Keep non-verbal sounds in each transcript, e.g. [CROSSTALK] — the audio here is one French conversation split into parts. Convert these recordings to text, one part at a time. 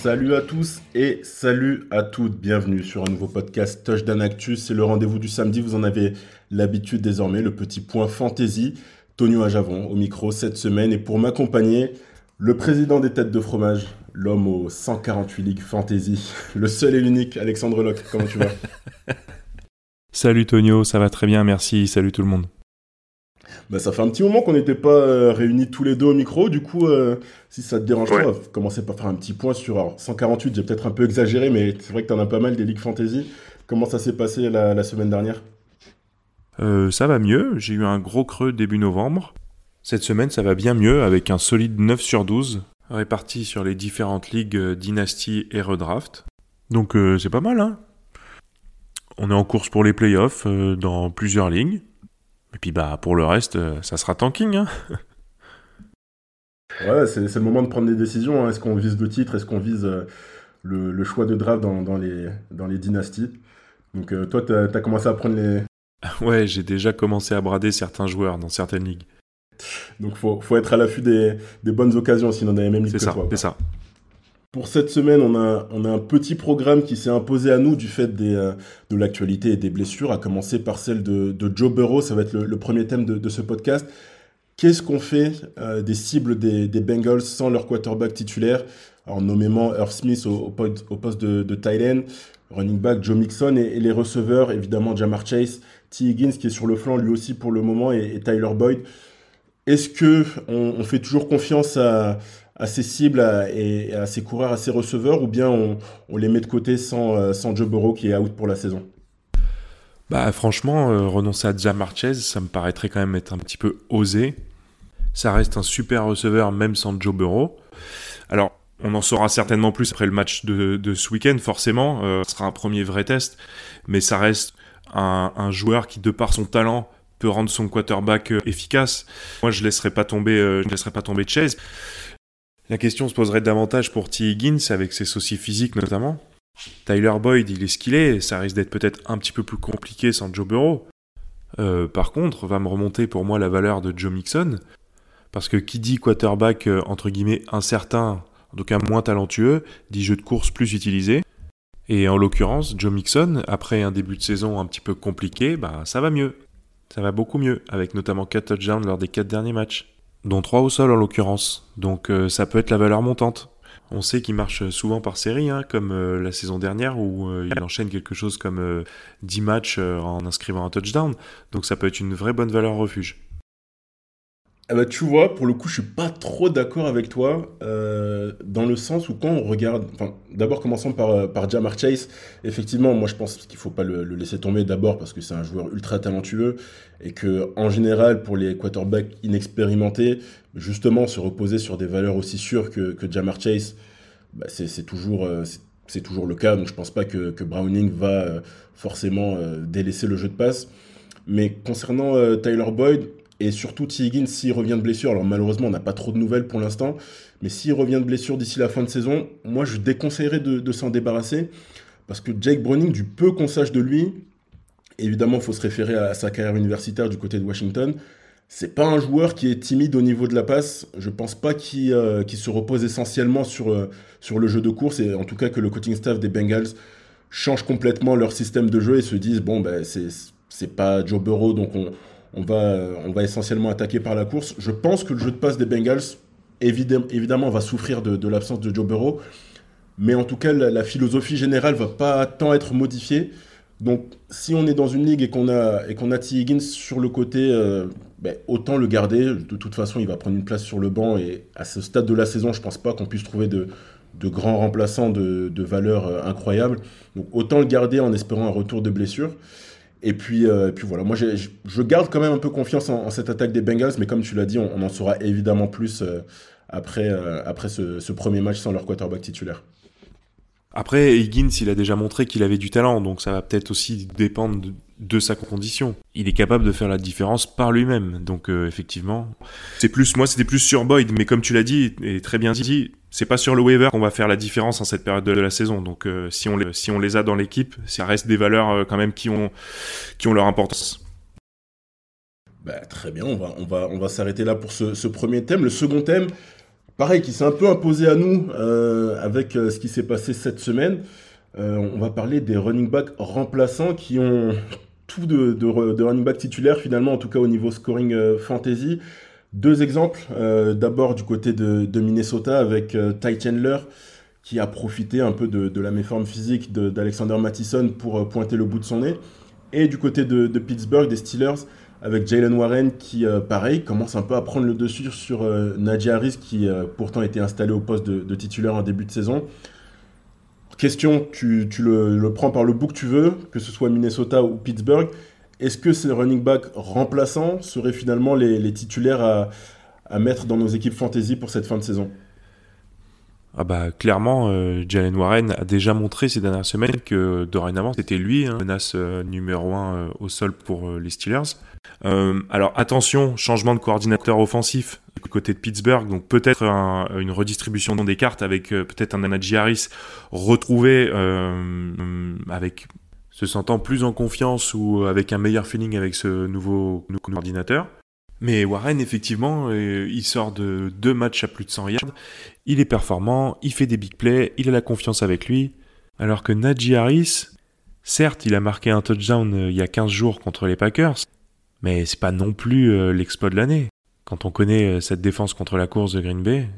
Salut à tous et salut à toutes, bienvenue sur un nouveau podcast Touchdown Actus, c'est le rendez-vous du samedi, vous en avez l'habitude désormais, le petit point fantasy, Tonio Ajavon au micro cette semaine. Et pour m'accompagner, le président des têtes de fromage, l'homme aux 148 ligues fantasy, [LAUGHS] le seul et l'unique Alexandre Locke, comment tu vas? [LAUGHS] Salut Tonio, ça va très bien, merci. Salut tout le monde. bah, Ça fait un petit moment qu'on n'était pas euh, réunis tous les deux au micro, du coup, euh, si ça te dérange Ouais. pas, on va commencer par faire un petit point sur alors, 148, j'ai peut-être un peu exagéré, mais c'est vrai que tu en as pas mal des ligues fantasy. Comment ça s'est passé la, la semaine dernière? Euh, ça va mieux, j'ai eu un gros creux début novembre. Cette semaine, ça va bien mieux avec un solide 9 sur 12 réparti sur les différentes ligues Dynasty et Redraft. Donc euh, c'est pas mal, hein On est en course pour les playoffs euh, dans plusieurs ligues. Et puis bah pour le reste, euh, ça sera tanking, hein Ouais, c'est le moment de prendre des décisions. hein. Est-ce qu'on vise le titre Est-ce qu'on vise euh, le, le choix de draft dans, dans les, dans les dynasties? Donc toi, tu as, commencé à prendre les... [LAUGHS] Ouais, j'ai déjà commencé à brader certains joueurs dans certaines ligues. Donc faut, faut être à l'affût des, des bonnes occasions, sinon on a les mêmes ligues C'est que ça, c'est ça. Pour cette semaine, on a, un petit programme qui s'est imposé à nous du fait euh, de l'actualité et des blessures, à commencer par celle de, Joe Burrow. Ça va être le, premier thème de, ce podcast. Qu'est-ce qu'on fait euh, des cibles des, Bengals sans leur quarterback titulaire Alors, nommément Irv Smith au, poste, de, de tight end, running back Joe Mixon et, les receveurs, évidemment Jamar Chase, T. Higgins qui est sur le flanc lui aussi pour le moment et, et Tyler Boyd. Est-ce que on, on fait toujours confiance à, à ces cibles et à ces coureurs, à ces receveurs, ou bien on, les met de côté sans, euh, sans Joe Burrow qui est out pour la saison? Bah franchement, euh, renoncer à Jamar Chase, ça me paraîtrait quand même être un petit peu osé. Ça reste un super receveur même sans Joe Burrow. Alors, on en saura certainement plus après le match de, ce week-end, forcément. Euh, ce sera un premier vrai test. Mais ça reste un, joueur qui, de par son talent, peut rendre son quarterback efficace. Moi, je laisserai pas tomber, euh, laisserai pas tomber Chase. La question se poserait davantage pour T. Higgins, avec ses soucis physiques notamment. Tyler Boyd, il est ce qu'il est, ça risque d'être peut-être un petit peu plus compliqué sans Joe Burrow. Euh, par contre, va me remonter pour moi la valeur de Joe Mixon, parce que qui dit quarterback euh, entre guillemets incertain, en tout cas moins talentueux, dit jeu de course plus utilisé. Et en l'occurrence, Joe Mixon, après un début de saison un petit peu compliqué, bah ça va mieux. Ça va beaucoup mieux, avec notamment 4 touchdowns lors des 4 derniers matchs, dont 3 au sol en l'occurrence. Donc euh, ça peut être la valeur montante. On sait qu'il marche souvent par série, hein, comme euh, la saison dernière où euh, il enchaîne quelque chose comme euh, 10 matchs en inscrivant un touchdown. Donc ça peut être une vraie bonne valeur refuge. Eh tu vois, pour le coup, je suis pas trop d'accord avec toi, euh, dans le sens où quand on regarde, d'abord commençons par, euh, par Jamar Chase, effectivement, moi je pense qu'il faut pas le, laisser tomber d'abord parce que c'est un joueur ultra talentueux et que en général, pour les quarterbacks inexpérimentés, justement, se reposer sur des valeurs aussi sûres que, que Jamar Chase, bah, c'est toujours, euh, c'est- toujours le cas, donc je pense pas que, Browning va forcément délaisser le jeu de passe. Mais concernant Tyler Boyd, et surtout T. Higgins, s'il revient de blessure, alors malheureusement on n'a pas trop de nouvelles pour l'instant, mais s'il revient de blessure d'ici la fin de saison, moi je déconseillerais de, s'en débarrasser, parce que Jake Browning, du peu qu'on sache de lui, évidemment il faut se référer à sa carrière universitaire du côté de Washington, c'est pas un joueur qui est timide au niveau de la passe, je pense pas qu'il euh, se repose essentiellement sur, euh, sur le jeu de course, et en tout cas que le coaching staff des Bengals change complètement leur système de jeu et se disent, bon ben c'est pas Joe Burrow, donc on, on va, essentiellement attaquer par la course. Je pense que le jeu de passe des Bengals, évidem- évidemment, va souffrir de, l'absence de Joe Burrow. Mais en tout cas, la, philosophie générale va pas tant être modifiée. Donc, si on est dans une ligue et qu'on a, T. Higgins sur le côté, euh, ben, autant le garder. De toute façon, il va prendre une place sur le banc. Et à ce stade de la saison, je pense pas qu'on puisse trouver de, grands remplaçants de, de valeur incroyable. Donc autant le garder en espérant un retour de blessure. Et puis, voilà, moi je garde quand même un peu confiance en, cette attaque des Bengals, mais comme tu l'as dit, on, en saura évidemment plus après, après ce, ce, premier match sans leur quarterback titulaire. Après, Higgins, il a déjà montré qu'il avait du talent, donc ça va peut-être aussi dépendre de, sa condition. Il est capable de faire la différence par lui-même, donc euh, effectivement, c'est plus, moi c'était plus sur Boyd, mais comme tu l'as dit et très bien dit, c'est pas sur le waiver qu'on va faire la différence en cette période de la saison. Donc euh, si on les, si on les a dans l'équipe, ça reste des valeurs euh, quand même qui ont, qui ont leur importance. Bah, très bien, on va, on va, on va s'arrêter là pour ce, ce premier thème. Le second thème, pareil, qui s'est un peu imposé à nous euh, avec euh, ce qui s'est passé cette semaine. Euh, on va parler des running backs remplaçants qui ont tout de, de, running back titulaires finalement, en tout cas au niveau scoring fantasy. Deux exemples. D'abord du côté de, Minnesota avec Ty Chandler qui a profité un peu de, la méforme physique d'Alexander Mattison pour pointer le bout de son nez. Et du côté de, Pittsburgh, des Steelers, avec Jalen Warren qui, euh, pareil, commence un peu à prendre le dessus sur euh, Nadia Harris qui euh, pourtant était installé au poste de, titulaire en début de saison. Question, tu, le, prends par le bout que tu veux, que ce soit Minnesota ou Pittsburgh. Est-ce que ces running backs remplaçants seraient finalement les, titulaires à, à mettre dans nos équipes fantasy pour cette fin de saison? Ah bah clairement, euh, Jalen Warren a déjà montré ces dernières semaines que dorénavant c'était lui, hein, menace euh, numéro 1 euh, au sol pour les Steelers. alors attention, changement de coordinateur offensif du côté de Pittsburgh, donc peut-être une redistribution des cartes avec peut-être un Najee Harris retrouvé avec se sentant plus en confiance ou avec un meilleur feeling avec ce nouveau, nouveau coordinateur. Mais Warren, effectivement, euh, il sort de deux matchs à plus de 100 yards. Il est performant, il fait des big plays, il a la confiance avec lui. Alors que Najee Harris, certes, il a marqué un touchdown euh, il y a 15 jours contre les Packers, mais c'est pas non plus euh, l'exploit de l'année. Quand on connaît cette défense contre la course de Green Bay,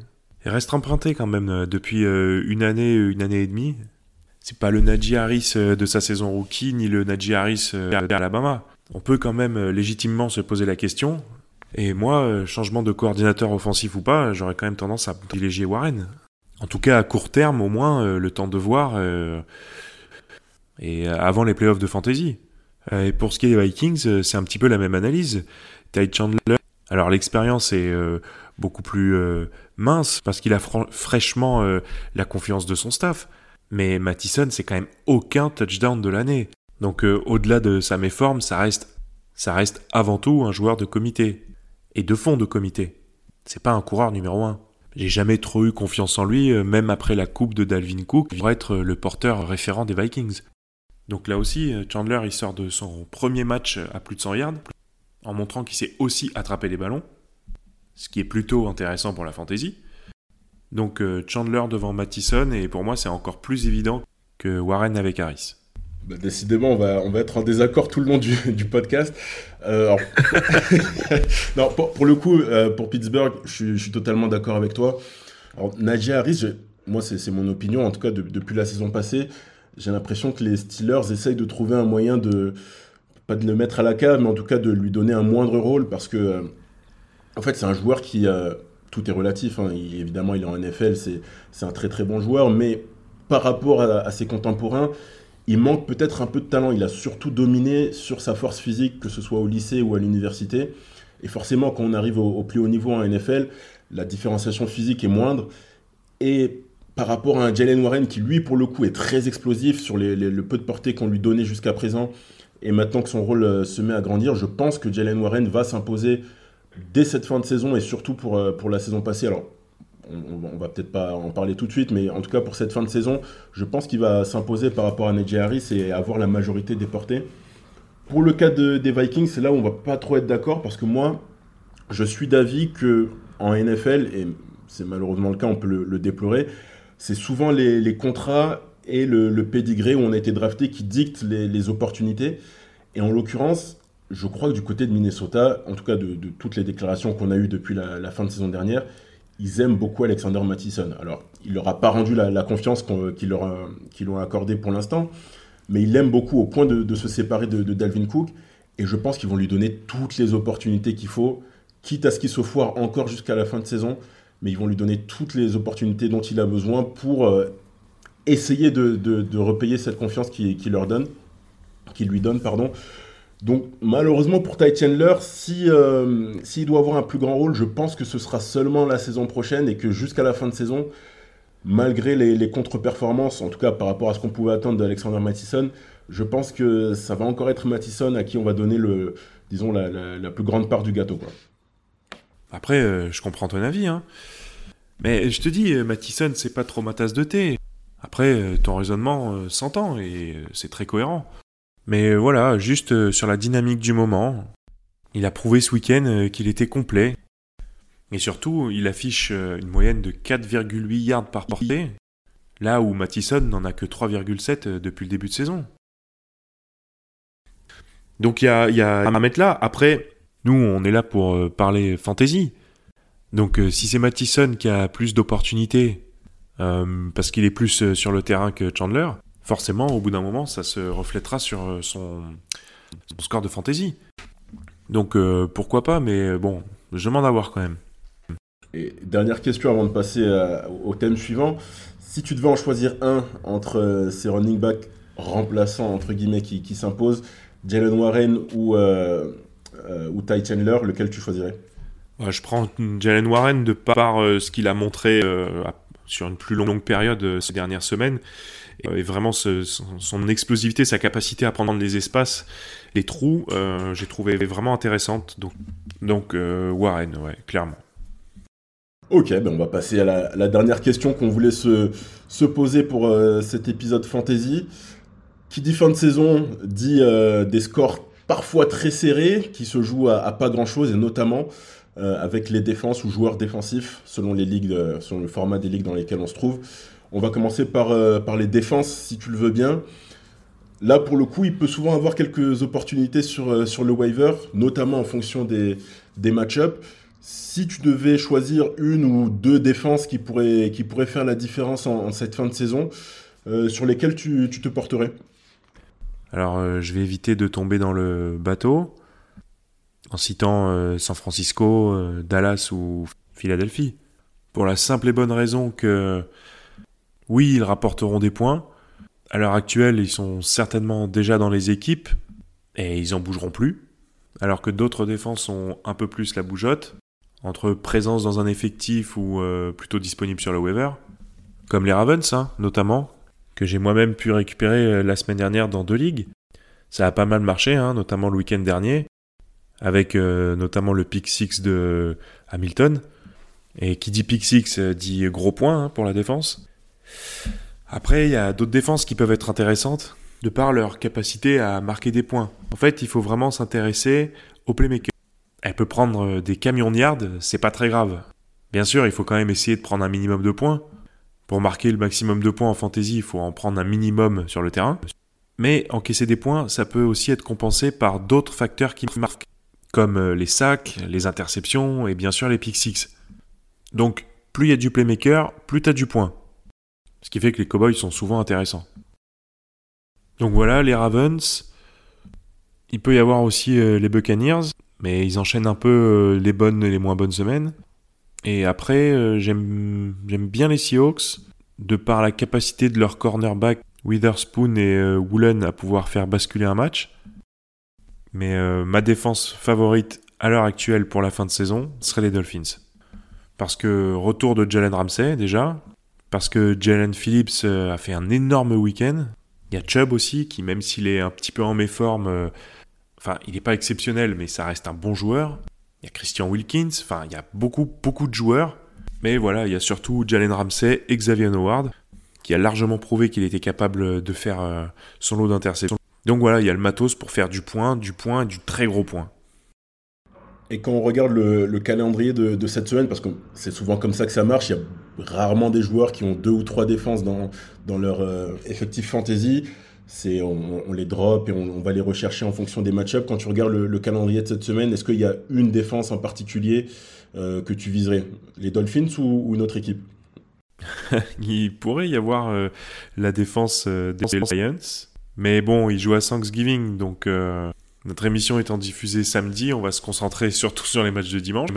il reste emprunté quand même depuis une année, une année et demie. C'est pas le Najee Harris de sa saison rookie, ni le Najee Harris d'Alabama. On peut quand même légitimement se poser la question et moi, euh, changement de coordinateur offensif ou pas, j'aurais quand même tendance à privilégier Warren. En tout cas, à court terme, au moins, euh, le temps de voir. Euh, et avant les playoffs de fantasy. et pour ce qui est des Vikings, c'est un petit peu la même analyse. Ty Chandler, alors l'expérience est beaucoup plus mince parce qu'il a fraîchement la confiance de son staff. Mais Mattison, c'est quand même aucun touchdown de l'année. Donc au-delà de sa méforme, ça reste, ça reste avant tout un joueur de comité et de fond de comité. C'est pas un coureur numéro un. J'ai jamais trop eu confiance en lui, euh, même après la coupe de Dalvin Cook, pour être le porteur référent des Vikings. Donc là aussi, euh, Chandler il sort de son premier match à plus de 100 yards, en montrant qu'il sait aussi attraper les ballons, ce qui est plutôt intéressant pour la fantasy. Donc euh, Chandler devant Mattison, et pour moi c'est encore plus évident que Warren avec Harris. Bah, décidément, on va, on va être en désaccord tout le long du, [LAUGHS] podcast. Euh, [LAUGHS] non, pour, le coup, euh, pour Pittsburgh, je, suis totalement d'accord avec toi. Alors, Najee Harris, moi, c'est mon opinion, en tout cas, depuis la saison passée, j'ai l'impression que les Steelers essayent de trouver un moyen de, pas de le mettre à la cave, mais en tout cas de lui donner un moindre rôle, parce que, euh, en fait, c'est un joueur qui, tout est relatif, hein. évidemment, il est en NFL, c'est un très très bon joueur, mais par rapport à ses contemporains, il manque peut-être un peu de talent. Il a surtout dominé sur sa force physique, que ce soit au lycée ou à l'université. Et forcément, quand on arrive au, plus haut niveau en NFL, la différenciation physique est moindre. Et par rapport à un Jalen Warren qui, lui, pour le coup, est très explosif sur le peu de portée qu'on lui donnait jusqu'à présent, et maintenant que son rôle euh, se met à grandir, je pense que Jalen Warren va s'imposer dès cette fin de saison et surtout pour, euh, pour la saison passée. Alors, on, va peut-être pas en parler tout de suite, mais en tout cas pour cette fin de saison, je pense qu'il va s'imposer par rapport à Najee Harris et avoir la majorité des portées. Pour le cas des Vikings, c'est là où on va pas trop être d'accord parce que moi, je suis d'avis que en NFL, et c'est malheureusement le cas, on peut le, déplorer, c'est souvent les, contrats et le, le pédigré où on a été drafté qui dictent les, opportunités. Et en l'occurrence, je crois que du côté de Minnesota, en tout cas de, toutes les déclarations qu'on a eues depuis la, la, fin de saison dernière, ils aiment beaucoup Alexander Mattison. Alors, il leur a pas rendu la, confiance qu'ils leur ont accordée pour l'instant, mais ils l'aiment beaucoup au point de, se séparer de, Dalvin Cook. Et je pense qu'ils vont lui donner toutes les opportunités qu'il faut, quitte à ce qu'il se foire encore jusqu'à la fin de saison. mais ils vont lui donner toutes les opportunités dont il a besoin pour euh, essayer de, repayer cette confiance qu'il qui leur donne, qu'il lui donne, pardon. Donc malheureusement pour Ty Chandler, euh, s'il doit avoir un plus grand rôle, je pense que ce sera seulement la saison prochaine et que jusqu'à la fin de saison, malgré les, contre-performances, en tout cas par rapport à ce qu'on pouvait attendre d'Alexander Mattison, je pense que ça va encore être Mattison à qui on va donner le, disons la, plus grande part du gâteau. Quoi. Après, euh, je comprends ton avis, hein. mais je te dis, euh, Mattison, c'est pas trop ma tasse de thé. Après, ton raisonnement s'entend et c'est très cohérent. Mais euh, voilà, juste euh, sur la dynamique du moment, il a prouvé ce week-end euh, qu'il était complet. Et surtout, il affiche une moyenne de 4,8 yards par portée, là où Mattison n'en a que 3,7 depuis le début de saison. Donc il y a, y a à mettre là. Après, nous, on est là pour parler fantasy. Donc si c'est Mattison qui a plus d'opportunités, parce qu'il est plus sur le terrain que Chandler, forcément, au bout d'un moment, ça se reflètera sur euh, son, score de fantasy. Donc euh, pourquoi pas, mais euh, bon, je demande à voir quand même. Et dernière question avant de passer au thème suivant. Si tu devais en choisir un entre ces running backs remplaçants, entre guillemets, qui, qui s'imposent, Jalen Warren ou, ou Ty Chandler, lequel tu choisirais? Je prends Jalen Warren de par ce qu'il a montré sur une plus longue période ces dernières semaines. Et vraiment, son, explosivité, sa capacité à prendre les espaces, les trous, euh, j'ai trouvé vraiment intéressante. Donc, euh, Warren, ouais, clairement. Ok, ben on va passer à la, dernière question qu'on voulait se, se, poser pour euh, cet épisode fantasy. Qui dit fin de saison dit des scores parfois très serrés qui se jouent à, pas grand chose et notamment avec les défenses ou joueurs défensifs selon les ligues, selon le format des ligues dans lesquelles on se trouve. On va commencer par, euh, par les défenses, si tu le veux bien. Là, pour le coup, il peut souvent avoir quelques opportunités sur, euh, sur le waiver, notamment en fonction des, des match-ups. Si tu devais choisir une ou deux défenses qui pourraient, qui pourraient faire la différence en, cette fin de saison, euh, sur lesquelles tu, te porterais? Alors, je vais éviter de tomber dans le bateau en citant San Francisco, Dallas ou Philadelphie. Pour la simple et bonne raison que oui, ils rapporteront des points. À l'heure actuelle, ils sont certainement déjà dans les équipes et ils en bougeront plus. Alors que d'autres défenses ont un peu plus la bougeotte, entre présence dans un effectif ou euh, plutôt disponible sur le waiver. Comme les Ravens, hein, notamment, que j'ai moi-même pu récupérer euh, la semaine dernière dans deux ligues. Ça a pas mal marché, hein, notamment le week-end dernier, avec euh, notamment le pick 6 de Hamilton. Et qui dit pick 6 dit gros point hein, pour la défense. Après, il y a d'autres défenses qui peuvent être intéressantes de par leur capacité à marquer des points. En fait, il faut vraiment s'intéresser au playmaker. Elle peut prendre des camions de yards, c'est pas très grave. Bien sûr, il faut quand même essayer de prendre un minimum de points. Pour marquer le maximum de points en fantasy, il faut en prendre un minimum sur le terrain. Mais encaisser des points, ça peut aussi être compensé par d'autres facteurs qui marquent, comme les sacs, les interceptions et bien sûr les pick six. Donc, plus il y a du playmaker, plus tu as du point. Ce qui fait que les Cowboys sont souvent intéressants. Donc voilà, les Ravens. Il peut y avoir aussi euh, les Buccaneers, mais ils enchaînent un peu euh, les bonnes et les moins bonnes semaines. Et après, euh, j'aime bien les Seahawks, de par la capacité de leur cornerback Witherspoon et Woolen à pouvoir faire basculer un match. Mais ma défense favorite à l'heure actuelle pour la fin de saison serait les Dolphins. Parce que retour de Jalen Ramsey déjà, parce que Jalen Phillips euh, a fait un énorme week-end. Il y a Chubb aussi, qui même s'il est un petit peu en méforme, euh, enfin, il n'est pas exceptionnel, mais ça reste un bon joueur. Il y a Christian Wilkins, enfin, il y a beaucoup, beaucoup de joueurs. Mais voilà, il y a surtout Jalen Ramsey et Xavier Howard, qui a largement prouvé qu'il était capable de faire euh, son lot d'interceptions. Donc voilà, il y a le matos pour faire du point, du point du très gros point. Et quand on regarde le, calendrier de, cette semaine, parce que c'est souvent comme ça que ça marche, il y a rarement des joueurs qui ont deux ou trois défenses dans, dans leur euh, effectif fantasy. C'est, on, les drop et on, va les rechercher en fonction des match-ups. Quand tu regardes le, calendrier de cette semaine, est-ce qu'il y a une défense en particulier euh, que tu viserais? Les Dolphins ou, une autre équipe? [LAUGHS] Il pourrait y avoir euh, la défense des Lions. Mais bon, ils jouent à Thanksgiving, donc notre émission étant diffusée samedi, on va se concentrer surtout sur les matchs de dimanche.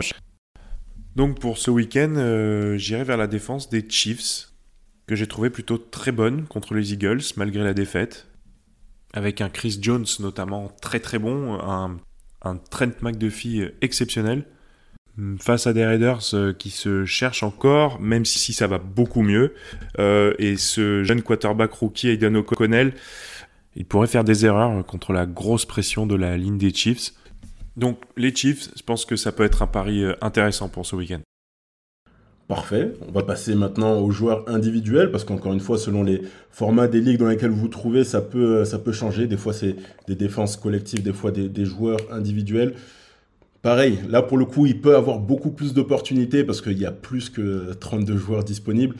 Donc pour ce week-end, euh, j'irai vers la défense des Chiefs, que j'ai trouvé plutôt très bonne contre les Eagles, malgré la défaite. Avec un Chris Jones notamment très très bon, un, Trent McDuffie exceptionnel face à des Raiders euh, qui se cherchent encore, même si ça va beaucoup mieux. Euh, et ce jeune quarterback rookie, Aidan O'Connell, il pourrait faire des erreurs contre la grosse pression de la ligne des Chiefs. Donc les Chiefs, je pense que ça peut être un pari euh, intéressant pour ce week-end. Parfait. On va passer maintenant aux joueurs individuels parce qu'encore une fois, selon les formats des ligues dans lesquelles vous vous trouvez, ça peut, peut changer. Des fois, c'est des défenses collectives, des fois des, des joueurs individuels. Pareil, là pour le coup, il peut avoir beaucoup plus d'opportunités parce qu'il y a plus que 32 joueurs disponibles.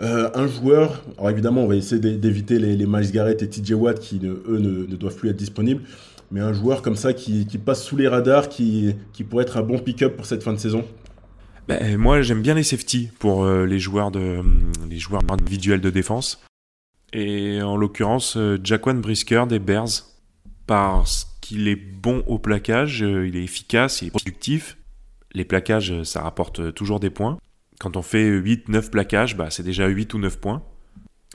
Euh, un joueur, alors évidemment, on va essayer d'éviter les, les, Miles Garrett et TJ Watt qui, eux, ne, doivent plus être disponibles. Mais un joueur comme ça qui, passe sous les radars, qui, pourrait être un bon pick-up pour cette fin de saison ben, Moi, j'aime bien les safety pour euh, les, joueurs de, les joueurs individuels de défense. Et en l'occurrence, euh, Jaquan Brisker des Bears. Parce qu'il est bon au plaquage, euh, il est efficace, il est productif. Les plaquages, euh, ça rapporte euh, toujours des points. Quand on fait 8-9 plaquages, bah, c'est déjà 8 ou 9 points.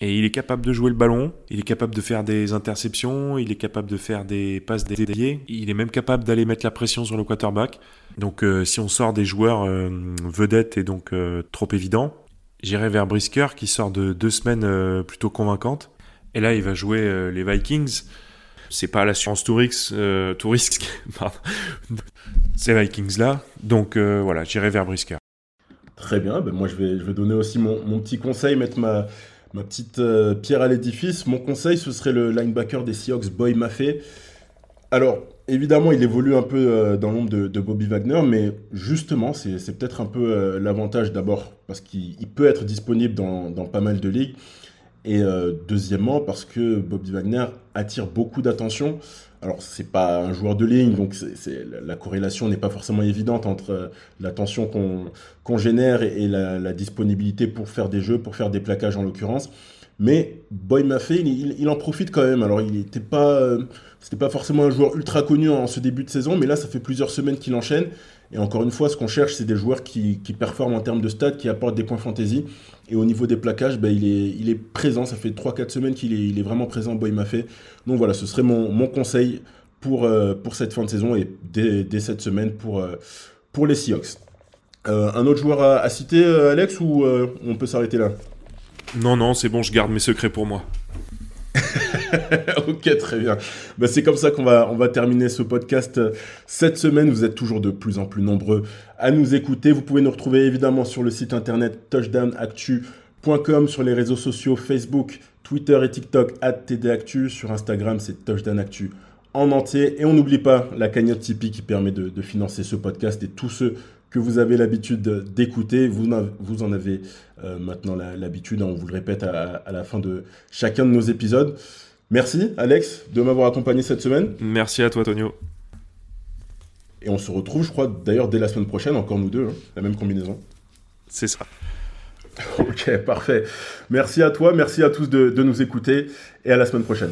Et il est capable de jouer le ballon, il est capable de faire des interceptions, il est capable de faire des passes dédiées, il est même capable d'aller mettre la pression sur le quarterback. Donc si on sort des joueurs vedettes et donc trop évidents, j'irai vers Brisker qui sort de deux semaines plutôt convaincantes. Et là, il va jouer les Vikings c'est pas l'assurance Tourix, euh, Tourix [LAUGHS] ces Vikings là. Donc euh, voilà, j'irai vers Brisker. Très bien, ben moi je vais, je vais donner aussi mon, mon petit conseil, mettre ma, ma petite euh, pierre à l'édifice. Mon conseil, ce serait le linebacker des Seahawks, Boy Maffei. Alors, évidemment, il évolue un peu euh, dans l'ombre de, Bobby Wagner, mais justement, c'est peut-être un peu l'avantage d'abord, parce qu'il peut être disponible dans, dans, pas mal de ligues. Et euh, deuxièmement, parce que Bobby Wagner attire beaucoup d'attention. Alors, c'est pas un joueur de ligne, donc la corrélation n'est pas forcément évidente entre euh, l'attention qu'on, génère et, la, disponibilité pour faire des jeux, pour faire des plaquages en l'occurrence. Mais Boy Maffei, il, il, en profite quand même. Alors, il n'était pas, euh, c'était pas forcément un joueur ultra connu en ce début de saison, mais là, ça fait plusieurs semaines qu'il enchaîne. Et encore une fois, ce qu'on cherche, c'est des joueurs qui, performent en termes de stats, qui apportent des points fantasy. Et au niveau des plaquages, ben, il, est, présent. Ça fait 3-4 semaines qu'il est, il est vraiment présent, Boy Maffei. Donc voilà, ce serait mon, mon conseil pour, euh, cette fin de saison et dès, cette semaine pour, euh, les Seahawks. Euh, un autre joueur à citer, Alex, ou on peut s'arrêter là? Non, non, c'est bon, je garde mes secrets pour moi. [LAUGHS] ok, très bien. Bah, c'est comme ça qu'on va, terminer ce podcast cette semaine. Vous êtes toujours de plus en plus nombreux à nous écouter. Vous pouvez nous retrouver évidemment sur le site internet touchdownactu.com, sur les réseaux sociaux Facebook, Twitter et TikTok, TDActu. Sur Instagram, c'est touchdownactu en entier. Et on n'oublie pas la cagnotte Tipeee qui permet de financer ce podcast et tous ceux que vous avez l'habitude d'écouter. Vous, vous en avez euh, maintenant l'habitude, hein, on vous le répète à, la fin de chacun de nos épisodes. Merci Alex de m'avoir accompagné cette semaine. Merci à toi Tonio. Et on se retrouve, je crois, d'ailleurs dès la semaine prochaine, encore nous deux, hein, la même combinaison. C'est ça. [LAUGHS] Ok, parfait. Merci à toi, merci à tous de nous écouter et à la semaine prochaine.